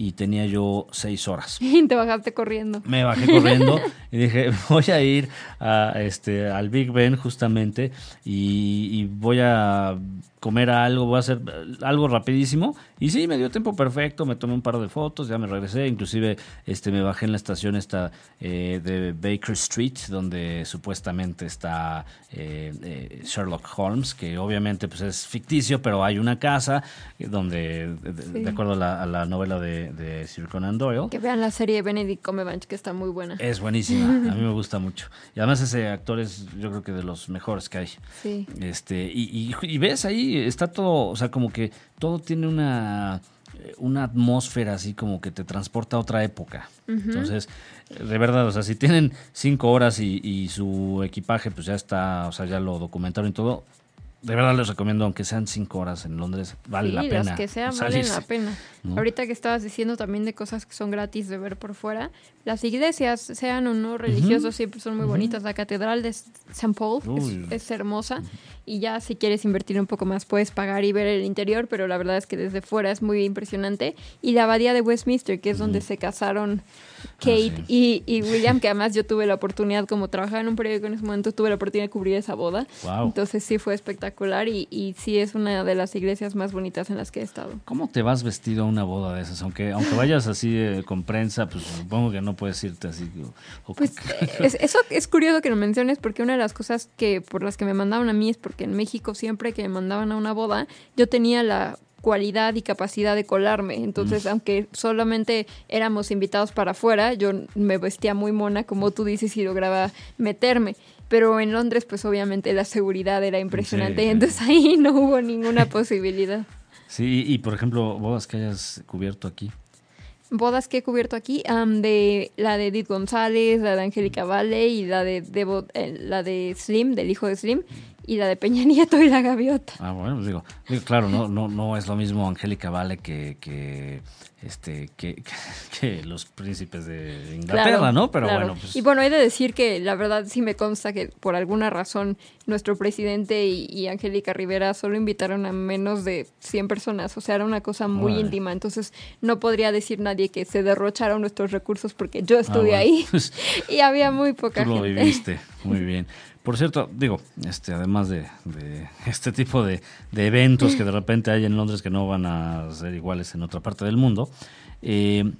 y tenía yo seis horas. Y te bajaste corriendo. Me bajé corriendo y dije, voy a ir a, este, al Big Ben justamente y voy a comer algo, voy a hacer algo rapidísimo. Y sí, me dio tiempo perfecto, me tomé un par de fotos, ya me regresé, inclusive este, me bajé en la estación esta eh, de Baker Street, donde supuestamente está eh, eh, Sherlock Holmes, que obviamente pues, es ficticio, pero hay una casa donde, de, acuerdo a la, novela de, Sir Conan Doyle. Que vean la serie de Benedict Cumberbatch, que está muy buena. Es buenísima, a mí me gusta mucho. Y además ese actor es yo creo que de los mejores que hay. Sí. Este, y, y ves ahí está todo, o sea, como que todo tiene una, una atmósfera así como que te transporta a otra época. Entonces, de verdad, o sea, si tienen cinco horas y, y, su equipaje pues ya está, o sea, ya lo documentaron y todo, de verdad les recomiendo, aunque sean cinco horas en Londres, vale la pena. Las que sean valen la pena. Ahorita que estabas diciendo también de cosas que son gratis de ver por fuera, las iglesias, sean o no religiosas, siempre son muy bonitas. La catedral de St. Paul es, hermosa y ya si quieres invertir un poco más puedes pagar y ver el interior, pero la verdad es que desde fuera es muy impresionante. Y la abadía de Westminster, que es donde se casaron Kate y, William, que además yo tuve la oportunidad, como trabajaba en un periódico en ese momento, tuve la oportunidad de cubrir esa boda. Entonces sí fue espectacular y, y, sí es una de las iglesias más bonitas en las que he estado. ¿Cómo te vas vestido a una boda de esas? Aunque, aunque vayas así eh, con prensa, pues supongo que no puedes irte así. pues eso es curioso que lo menciones porque una de las cosas que por las que me mandaban a mí es porque en México siempre que me mandaban a una boda, yo tenía la cualidad y capacidad de colarme. Entonces, aunque solamente éramos invitados para afuera, yo me vestía muy mona, como tú dices, y lograba meterme. Pero en Londres, pues obviamente la seguridad era impresionante, y entonces ahí no hubo ninguna posibilidad. Sí, y por ejemplo, bodas que hayas cubierto aquí. Bodas que he cubierto aquí, de la de Edith González, la de Angélica Vale y la de, eh, la de Slim, del hijo de Slim, y la de Peña Nieto y la gaviota. Ah, bueno, pues digo, claro, no, no, no es lo mismo Angélica Vale que, que este que, que, los príncipes de Inglaterra, ¿no? Pero bueno, pues... Y bueno, hay de decir que la verdad sí me consta que por alguna razón nuestro presidente y, Angélica Rivera solo invitaron a menos de 100 personas, o sea, era una cosa muy íntima, entonces no podría decir nadie que se derrocharon nuestros recursos porque yo ah, estuve ahí y había muy poca Tú lo viviste, muy bien. Por cierto, digo, este, además de, este tipo de, eventos que de repente hay en Londres que no van a ser iguales en otra parte del mundo, eh,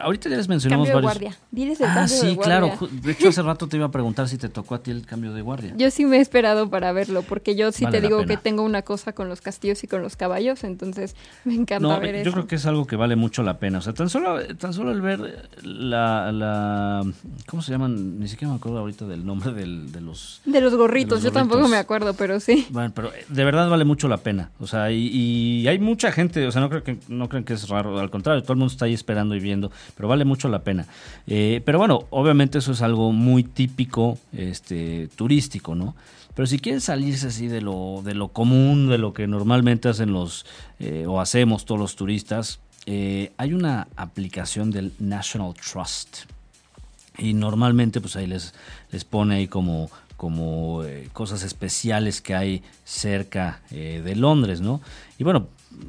ahorita ya les mencionamos cambio de guardia. Diles el ah, sí, claro. De hecho, hace rato te iba a preguntar si te tocó a ti el cambio de guardia. Yo sí me he esperado para verlo, porque yo sí te digo que tengo una cosa con los castillos y con los caballos, entonces me encanta ver yo eso. Yo creo que es algo que vale mucho la pena. O sea, tan solo, tan solo el ver la, la ¿cómo se llaman? Ni siquiera me acuerdo ahorita del nombre del, de los... De los gorritos, yo tampoco me acuerdo, pero sí. Bueno, pero de verdad vale mucho la pena. O sea, y, hay mucha gente, o sea, no creo que no creen que es raro, al contrario, todo el mundo está ahí esperando y viendo pero vale mucho la pena. Eh, pero bueno, obviamente eso es algo muy típico este, turístico, ¿no? Pero si quieren salirse así de lo, de lo común, de lo que normalmente hacen los, eh, o hacemos todos los turistas, eh, hay una aplicación del National Trust. Y normalmente pues ahí les, les pone ahí como como cosas especiales que hay cerca de Londres, ¿no? Y bueno,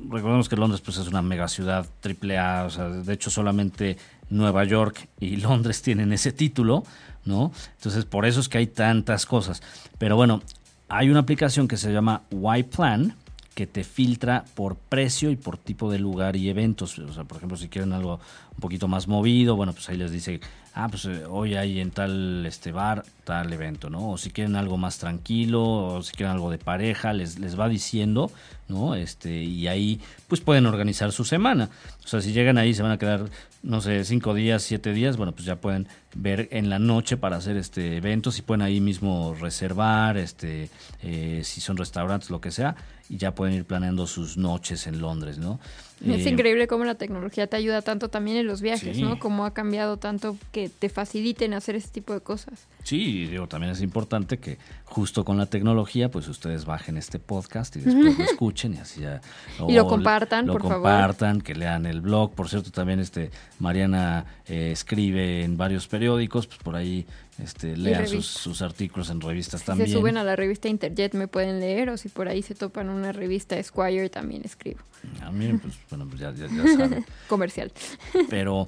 recordemos que Londres pues es una mega ciudad triple A, o sea, de hecho solamente Nueva York y Londres tienen ese título, ¿no? Entonces por eso es que hay tantas cosas. Pero bueno, hay una aplicación que se llama Y-Plan que te filtra por precio y por tipo de lugar y eventos. O sea, por ejemplo, si quieren algo un poquito más movido, bueno, pues ahí les dice ah, pues eh, hoy hay en tal este bar tal evento, ¿no? O si quieren algo más tranquilo, o si quieren algo de pareja, les, les va diciendo, ¿no? Este, y ahí pues pueden organizar su semana. O sea, si llegan ahí se van a quedar, no sé, cinco días, siete días, bueno, pues ya pueden ver en la noche para hacer este evento, si pueden ahí mismo reservar, este, eh, si son restaurantes, lo que sea, y ya pueden ir planeando sus noches en Londres, ¿no? Es increíble cómo la tecnología te ayuda tanto también en los viajes, ¿no? Cómo ha cambiado tanto que te faciliten hacer ese tipo de cosas. Sí, digo, también es importante que justo con la tecnología, pues ustedes bajen este podcast y después lo escuchen y así ya. y lo compartan, lo por compartan, que lean el blog. Por cierto, también este Mariana eh, escribe en varios periódicos, pues por ahí este, lean sus, artículos en revistas si también. Se suben a la revista Interjet, me pueden leer, o si por ahí se topan una revista Esquire, también escribo. A mí, pues, bueno, pues ya, ya, ya saben. Comercial. Pero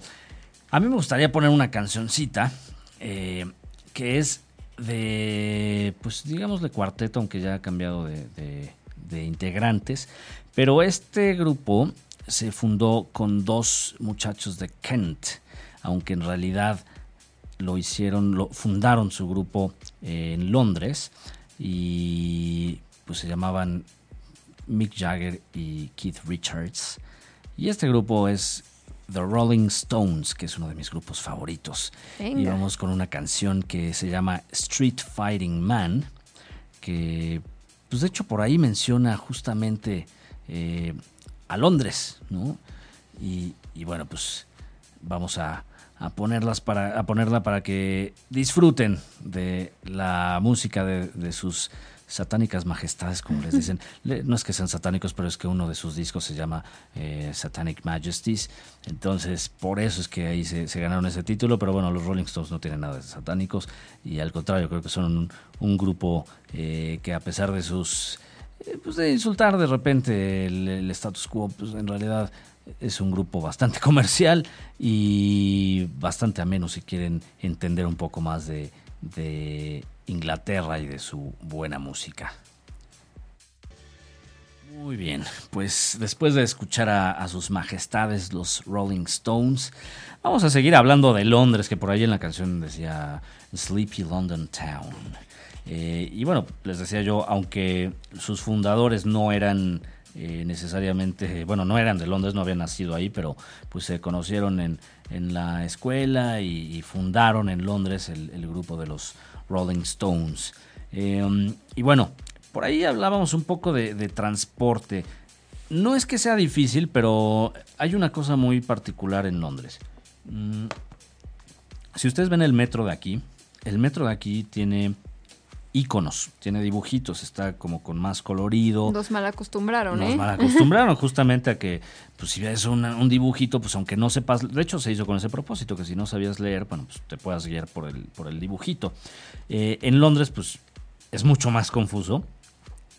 a mí me gustaría poner una cancioncita eh, que es de, pues digamos de cuarteto, aunque ya ha cambiado de, integrantes. Pero este grupo se fundó con dos muchachos de Kent, aunque en realidad lo hicieron, lo fundaron su grupo en Londres y pues se llamaban Mick Jagger y Keith Richards. Y este grupo es The Rolling Stones, que es uno de mis grupos favoritos. Y vamos con una canción que se llama Street Fighting Man, que pues de hecho por ahí menciona justamente eh, a Londres, ¿no? Y, bueno, pues vamos a, ponerlas para, a ponerla para que disfruten de la música de sus satánicas majestades, como les dicen. No es que sean satánicos, pero es que uno de sus discos se llama eh, Satanic Majesties. Entonces, por eso es que ahí se, ganaron ese título. Pero bueno, los Rolling Stones no tienen nada de satánicos. Y al contrario, creo que son un, grupo eh, que a pesar de sus... Eh, pues de insultar de repente el, status quo, pues en realidad es un grupo bastante comercial y bastante ameno si quieren entender un poco más de, Inglaterra y de su buena música. Muy bien, pues después de escuchar a, sus majestades los Rolling Stones, vamos a seguir hablando de Londres, que por ahí en la canción decía Sleepy London Town. Eh, y bueno, les decía yo, aunque sus fundadores no eran eh, necesariamente, bueno, no eran de Londres, no habían nacido ahí, pero pues se conocieron en, la escuela y, fundaron en Londres el, el grupo de los Rolling Stones. Em, y bueno, por ahí hablábamos un poco de, transporte. No es que sea difícil, pero hay una cosa muy particular en Londres. Mm, si ustedes ven el metro de aquí, el metro de aquí tiene iconos, tiene dibujitos, está como con más colorido. Nos mal acostumbraron, Nos ¿eh? mal acostumbraron justamente a que, pues si ves un dibujito, pues aunque no sepas, de hecho se hizo con ese propósito, que si no sabías leer, bueno, pues te puedas guiar por el, por el dibujito. Eh, en Londres, pues es mucho más confuso.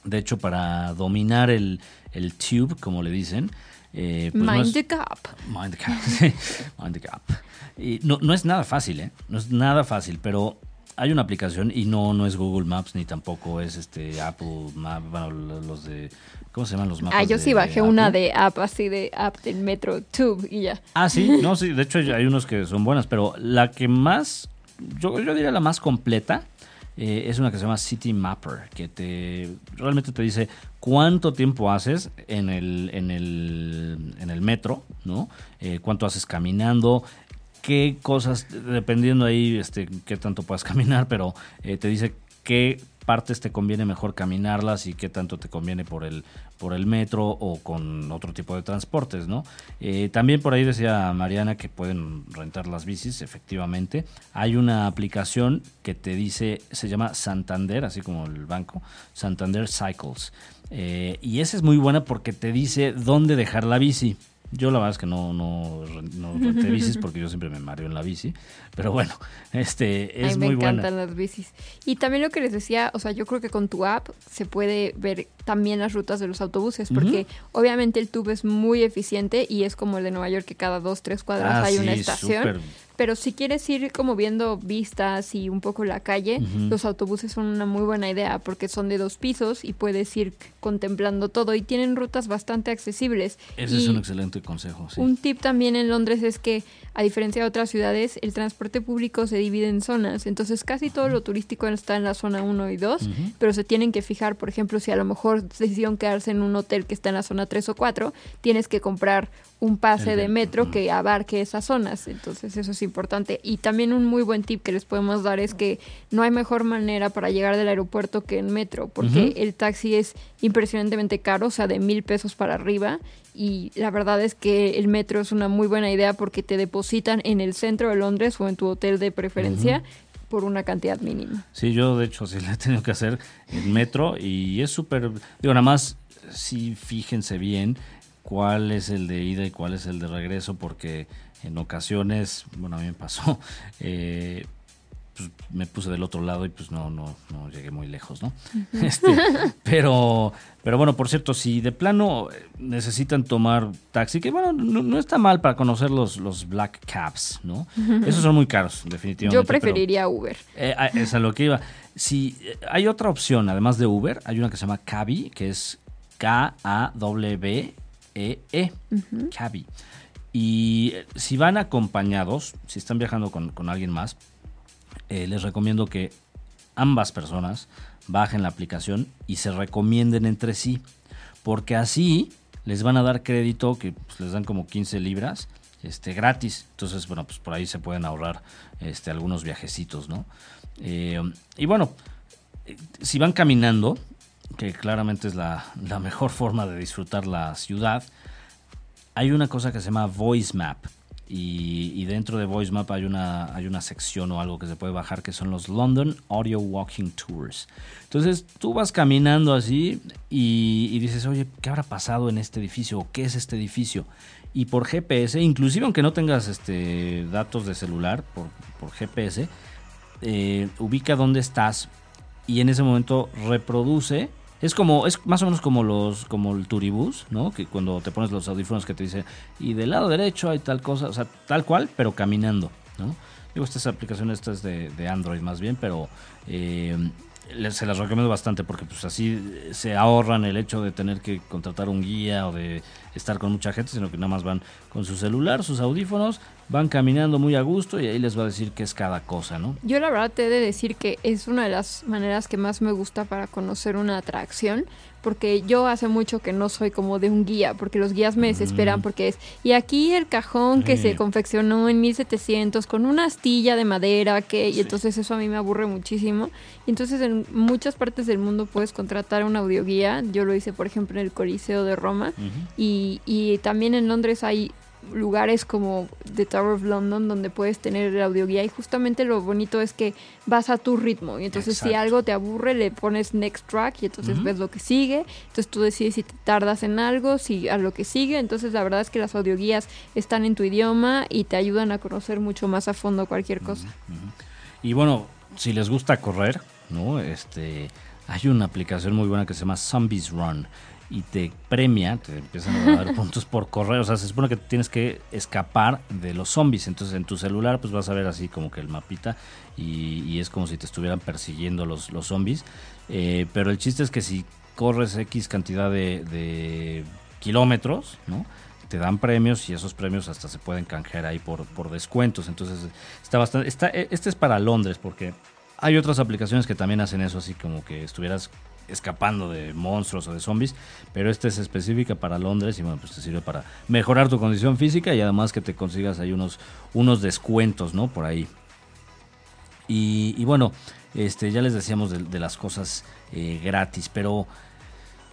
De hecho, para dominar el, tube, como le dicen, eh, pues mind the gap. Mind the gap. mind the gap. Y no, no es nada fácil, ¿eh? No es nada fácil, pero hay una aplicación y no, no es Google Maps ni tampoco es este Apple Maps, bueno, los de ¿cómo se llaman los mapas? Ah, yo sí bajé una de app así de app del Metro Tube y ya. Ah, sí, no, sí, de hecho hay unos que son buenas, pero la que más yo, yo diría la más completa eh, es una que se llama City Mapper, que te realmente te dice cuánto tiempo haces en el, en el, en el metro, ¿no? Eh, cuánto haces caminando, qué cosas, dependiendo ahí este, qué tanto puedas caminar, pero eh, te dice qué partes te conviene mejor caminarlas y qué tanto te conviene por el, por el metro o con otro tipo de transportes, ¿no? Eh, también por ahí decía Mariana que pueden rentar las bicis, efectivamente. Hay una aplicación que te dice, se llama Santander, así como el banco, Santander Cycles. Eh, y esa es muy buena porque te dice dónde dejar la bici. Yo la verdad es que no, no, no renté bicis porque yo siempre me mareo en la bici. Pero bueno, este es muy buena. Me encantan las bicis. Y también lo que les decía, o sea, yo creo que con tu app se puede ver también las rutas de los autobuses, porque obviamente el tube es muy eficiente y es como el de Nueva York, que cada dos, tres cuadras ah, hay una estación. Pero si quieres ir como viendo vistas y un poco la calle, los autobuses son una muy buena idea porque son de dos pisos y puedes ir contemplando todo y tienen rutas bastante accesibles. Ese es un excelente consejo. Un tip también en Londres es que, a diferencia de otras ciudades, el transporte público se divide en zonas. Entonces casi todo lo turístico está en la zona 1 y 2, pero se tienen que fijar, por ejemplo, si a lo mejor decidieron quedarse en un hotel que está en la zona 3 o 4, tienes que comprar un pase de metro que abarque esas zonas. Entonces eso es importante. Y también un muy buen tip que les podemos dar es que no hay mejor manera para llegar del aeropuerto que en metro, porque el taxi es impresionantemente caro, o sea, de mil pesos para arriba. Y la verdad es que el metro es una muy buena idea porque te depositan en el centro de Londres o en tu hotel de preferencia. por una cantidad mínima. Sí, yo de hecho sí le he tenido que hacer en metro y es súper, digo, nada más, sí, fíjense bien, cuál es el de ida y cuál es el de regreso, porque en ocasiones, bueno, a mí me pasó, eh, pues me puse del otro lado y pues no, no, no llegué muy lejos, ¿no? Este, pero, pero bueno, por cierto, si de plano eh, necesitan tomar taxi, que bueno, no, está mal para conocer los, los black cabs, ¿no? Esos son muy caros, definitivamente. Yo preferiría Uber. Eh, es a lo que iba. Si hay otra opción, además de Uber, hay una que se llama Cabi, que es K-A-W e, -E. Y eh, si van acompañados, si están viajando con, alguien más, eh, les recomiendo que ambas personas bajen la aplicación y se recomienden entre sí, porque así les van a dar crédito que pues, les dan como 15 libras este, gratis. Entonces, bueno, pues por ahí se pueden ahorrar este, algunos viajecitos, ¿no? Eh, y bueno, si van caminando, que claramente es la, mejor forma de disfrutar la ciudad, hay una cosa que se llama Voice Map. Y, dentro de Voice Map hay una, hay una sección o algo que se puede bajar que son los London Audio Walking Tours. Entonces tú vas caminando así y, dices, oye, ¿qué habrá pasado en este edificio? ¿O qué es este edificio? Y por GPS, inclusive aunque no tengas este, datos de celular, por, GPS, eh, ubica dónde estás y en ese momento reproduce es como, es más o menos como los, como el turibús, ¿no? Que cuando te pones los audífonos que te dice, y del lado derecho hay tal cosa, o sea, tal cual, pero caminando, ¿no? Digo, esta aplicación esta es de, de Android más bien, pero eh, se las recomiendo bastante porque pues así se ahorran el hecho de tener que contratar un guía o de estar con mucha gente, sino que nada más van con su celular, sus audífonos, van caminando muy a gusto y ahí les va a decir qué es cada cosa, ¿no? Yo la verdad te he de decir que es una de las maneras que más me gusta para conocer una atracción, porque yo hace mucho que no soy como de un guía, porque los guías me desesperan, mm. porque es, y aquí el cajón que se confeccionó en 1700 con una astilla de madera, que, y entonces eso a mí me aburre muchísimo. Y entonces en muchas partes del mundo puedes contratar un audioguía, yo lo hice por ejemplo en el Coliseo de Roma, y, y también en Londres hay lugares como The Tower of London donde puedes tener el audioguía y justamente lo bonito es que vas a tu ritmo y entonces si algo te aburre le pones next track y entonces ves lo que sigue, entonces tú decides si te tardas en algo, si a lo que sigue, entonces la verdad es que las audioguías están en tu idioma y te ayudan a conocer mucho más a fondo cualquier cosa. Y bueno, si les gusta correr, ¿no? Este hay una aplicación muy buena que se llama Zombies Run y te premia, te empiezan a dar puntos por correr. O sea, se supone que tienes que escapar de los zombies. Entonces en tu celular pues vas a ver así como que el mapita y, es como si te estuvieran persiguiendo los, los zombies. Eh, pero el chiste es que si corres X cantidad de, kilómetros, ¿no? te dan premios y esos premios hasta se pueden canjear ahí por, por descuentos. Entonces está bastante... Está, este es para Londres porque hay otras aplicaciones que también hacen eso, así como que estuvieras escapando de monstruos o de zombies, pero esta es específica para Londres y bueno, pues te sirve para mejorar tu condición física y además que te consigas ahí unos, descuentos, ¿no? Por ahí. Y, bueno, este, ya les decíamos de, las cosas eh, gratis, pero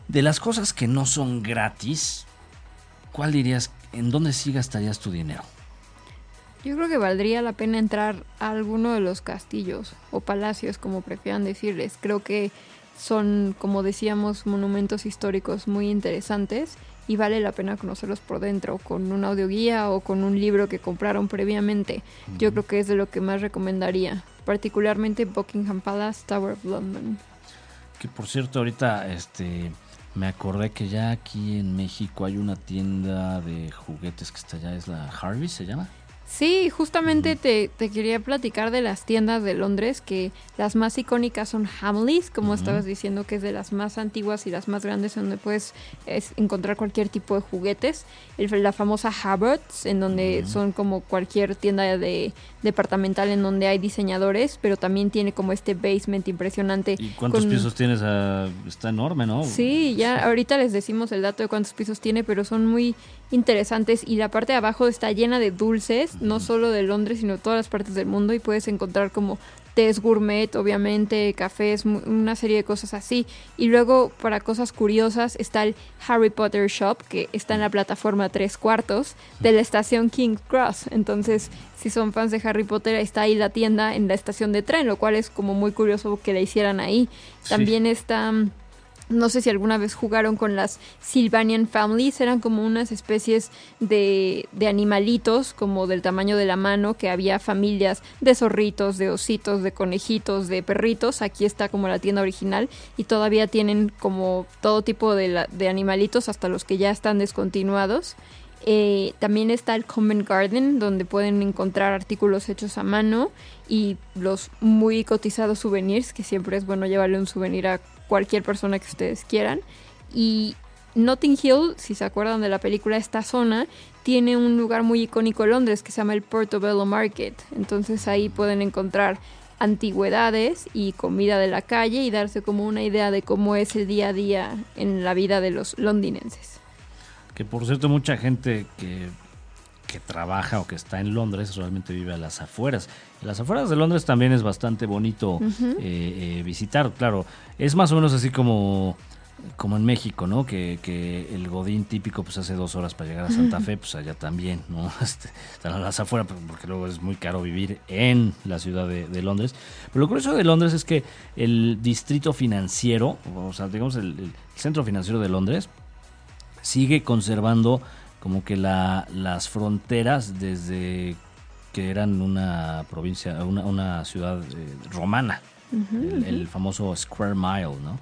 de las cosas que no son gratis, ¿cuál dirías, en dónde sí gastarías tu dinero? Yo creo que valdría la pena entrar a alguno de los castillos o palacios, como prefieran decirles. Creo que son, como decíamos, monumentos históricos muy interesantes y vale la pena conocerlos por dentro, con un audioguía o con un libro que compraron previamente. Yo creo que es de lo que más recomendaría, particularmente Buckingham Palace, Tower of London. Que por cierto, ahorita este me acordé que ya aquí en México hay una tienda de juguetes que está allá, es la Harvey, se llama. Sí, justamente te, quería platicar de las tiendas de Londres, que las más icónicas son Hamleys, como estabas diciendo, que es de las más antiguas y las más grandes, donde puedes encontrar cualquier tipo de juguetes. la famosa Harrods, en donde son como cualquier tienda de departamental en donde hay diseñadores, pero también tiene como este basement impresionante. ¿Y cuántos pisos tienes? Ah, está enorme, ¿no? Sí, ya ahorita les decimos el dato de cuántos pisos tiene, pero son muy interesantes y la parte de abajo está llena de dulces, no solo de Londres, sino de todas las partes del mundo y puedes encontrar como tés gourmet, obviamente, cafés, una serie de cosas así. Y luego, para cosas curiosas, está el Harry Potter Shop, que está en la plataforma tres cuartos de la estación King's Cross. Entonces, si son fans de Harry Potter, está ahí la tienda en la estación de tren, lo cual es como muy curioso que la hicieran ahí. También está no sé si alguna vez jugaron con las Sylvanian Families, eran como unas especies de, de, animalitos, como del tamaño de la mano, que había familias de zorritos, de ositos, de conejitos, de perritos. Aquí está como la tienda original y todavía tienen como todo tipo de, de animalitos, hasta los que ya están descontinuados. Eh, también está el Common Garden, donde pueden encontrar artículos hechos a mano y los muy cotizados souvenirs, que siempre es bueno llevarle un souvenir a cualquier persona que ustedes quieran. Y Notting Hill, si se acuerdan de la película, esta zona tiene un lugar muy icónico en Londres que se llama el Portobello Market. Entonces ahí pueden encontrar antigüedades y comida de la calle y darse como una idea de cómo es el día a día en la vida de los londinenses. Que por cierto, mucha gente que, que trabaja o que está en Londres realmente vive a las afueras. Las afueras de Londres también es bastante bonito eh, eh, visitar. Claro, es más o menos así como como en México, ¿no? Que, que, el Godín típico pues hace dos horas para llegar a Santa Fe, pues allá también, ¿no? Este, están a las afueras pues, porque luego es muy caro vivir en la ciudad de, de, Londres. Pero lo curioso de Londres es que el distrito financiero, o sea, digamos el centro financiero de Londres, sigue conservando como que la, las fronteras desde que eran una provincia, una, una ciudad eh, romana, el, famoso Square Mile, ¿no?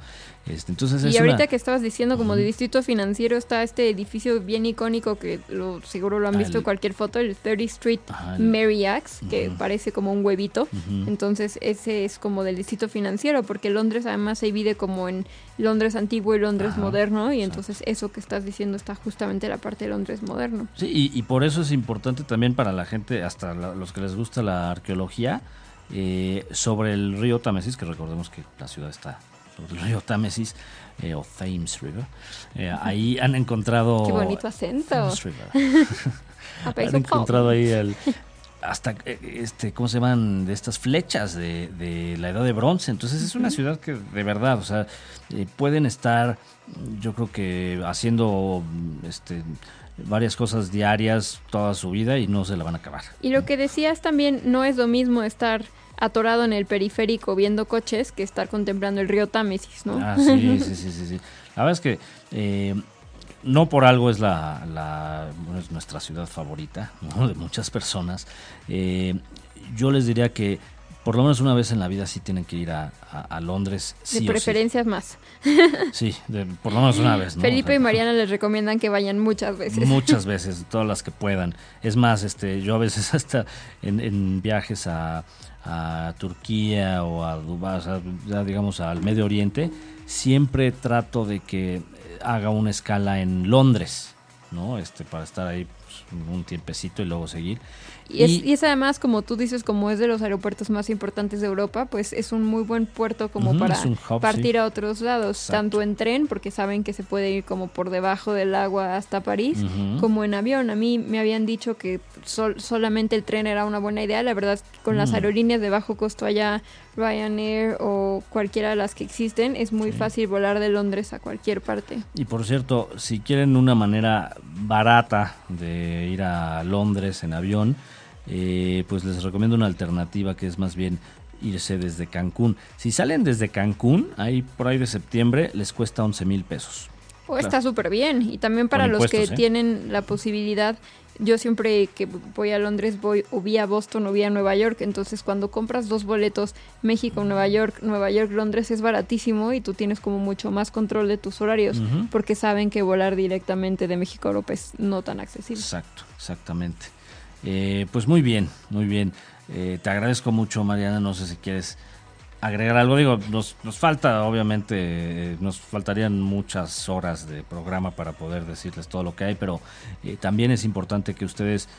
Este, entonces y ahorita que estabas diciendo como de distrito financiero está este edificio bien icónico que lo, seguro lo han ah, visto en cualquier foto, el 30 Street Mary Axe, que parece como un huevito. Entonces ese es como del distrito financiero, porque Londres además se divide como en Londres antiguo y Londres moderno, y entonces eso que estás diciendo está justamente la parte de Londres moderno. Sí, y, por eso es importante también para la gente, hasta los que les gusta la arqueología, eh, sobre el río Támesis, que recordemos que la ciudad está el río Támesis, eh, o Thames River. Eh, ahí han encontrado... Qué bonito acento. han encontrado ahí el, hasta este cómo se llaman de estas flechas de, de la edad de bronce. Entonces es una ciudad que de verdad o sea pueden estar yo creo que haciendo este varias cosas diarias toda su vida y no se la van a acabar. Y lo que decías también no es lo mismo estar atorado en el periférico viendo coches que estar contemplando el río Támesis, ¿no? Ah, sí, sí, sí, sí, La verdad es que eh, no por algo es la, nuestra ciudad favorita de muchas personas. Eh, yo les diría que por lo menos una vez en la vida sí tienen que ir a, Londres. de preferencias más. Sí, por lo menos una vez. Felipe y Mariana les recomiendan que vayan muchas veces. Muchas veces, todas las que puedan. Es más, este, yo a veces hasta en viajes a, a Turquía o a Dubái, o sea, digamos al Medio Oriente, siempre trato de que haga una escala en Londres, ¿no? Este, para estar ahí pues, un tiempecito y luego seguir. Y es, además, como tú dices, como es de los aeropuertos más importantes de Europa, pues es un muy buen puerto como para partir a otros lados, tanto en tren, porque saben que se puede ir como por debajo del agua hasta París, como en avión. A mí me habían dicho que solamente el tren era una buena idea, la verdad, con las mm. aerolíneas de bajo costo allá, Ryanair o cualquiera de las que existen, es muy fácil volar de Londres a cualquier parte. Y por cierto, si quieren una manera barata de ir a Londres en avión, eh, pues les recomiendo una alternativa que es más bien irse desde Cancún. Si salen desde Cancún, ahí por ahí de septiembre, les cuesta 11 mil pesos. Oh, está súper bien. Y también para los que ¿eh? tienen la posibilidad, yo siempre que voy a Londres voy o vía Boston o vía Nueva York. Entonces cuando compras dos boletos México, Nueva York, Nueva York, Londres es baratísimo y tú tienes como mucho más control de tus horarios porque saben que volar directamente de México a Europa es no tan accesible. Exacto, exactamente. Eh, pues muy bien, muy bien. Eh, te agradezco mucho, Mariana. No sé si quieres agregar algo. Digo, nos, nos falta, obviamente, eh, nos faltarían muchas horas de programa para poder decirles todo lo que hay, pero también es importante que ustedes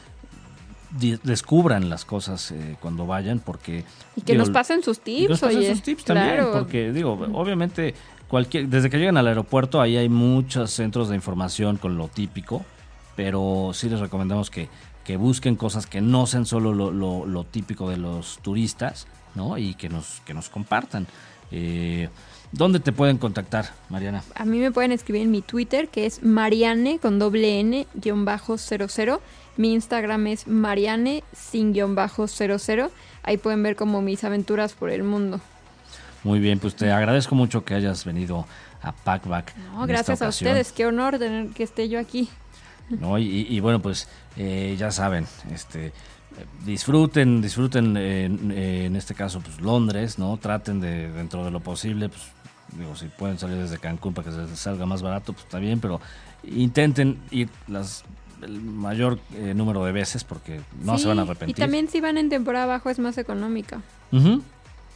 descubran las cosas cuando vayan, porque... Y que nos pasen sus tips, nos pasen sus tips también, porque, digo, obviamente, cualquier, desde que llegan al aeropuerto, ahí hay muchos centros de información con lo típico, pero sí les recomendamos que que busquen cosas que no sean solo lo, típico de los turistas, ¿no? Y que nos, que nos compartan. Eh, ¿Dónde te pueden contactar, Mariana? A mí me pueden escribir en mi Twitter, que es Mariane con doble N, guion bajo 00. Mi Instagram es Mariane sin guion bajo 00. Ahí pueden ver como mis aventuras por el mundo. Muy bien, pues te agradezco mucho que hayas venido a Packback. No, gracias a ustedes, qué honor tener que esté yo aquí. ¿No? Y, bueno, pues eh, ya saben, este disfruten, disfruten en este caso pues Londres, ¿no? Traten de dentro de lo posible, pues digo, si pueden salir desde Cancún para que les salga más barato, pues está bien, pero intenten ir las el mayor eh, número de veces porque no se van a arrepentir. Y también si van en temporada bajo es más económica.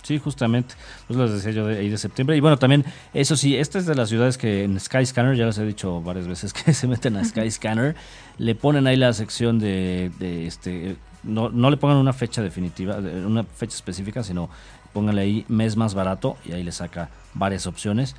Sí, justamente. Pues les decía yo de ahí de septiembre. Y bueno, también, eso sí, esta es de las ciudades que en Skyscanner, ya les he dicho varias veces que se meten a Skyscanner, le ponen ahí la sección de, este. No, no le pongan una fecha definitiva, una fecha específica, sino pónganle ahí mes más barato y ahí le saca varias opciones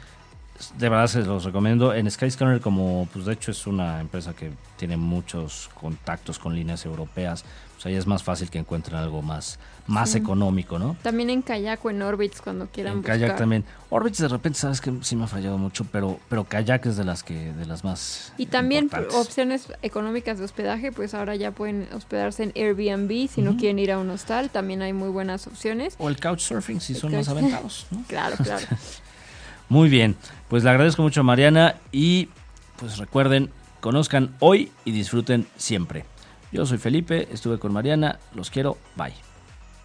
de verdad se los recomiendo. En Skyscanner, como pues de hecho es una empresa que tiene muchos contactos con líneas europeas, pues ahí es más fácil que encuentren algo más, más económico, ¿no? También en Kayak o en Orbits cuando quieran en buscar. Kayak también. Orbits de repente sabes que sí me ha fallado mucho, pero, pero Kayak es de las que, de las más Y también opciones económicas de hospedaje, pues ahora ya pueden hospedarse en Airbnb si no quieren ir a un hostal, también hay muy buenas opciones. O el couchsurfing si son más aventados, claro, claro. Muy bien, pues le agradezco mucho a Mariana y pues recuerden, conozcan hoy y disfruten siempre. Yo soy Felipe, estuve con Mariana, los quiero, bye.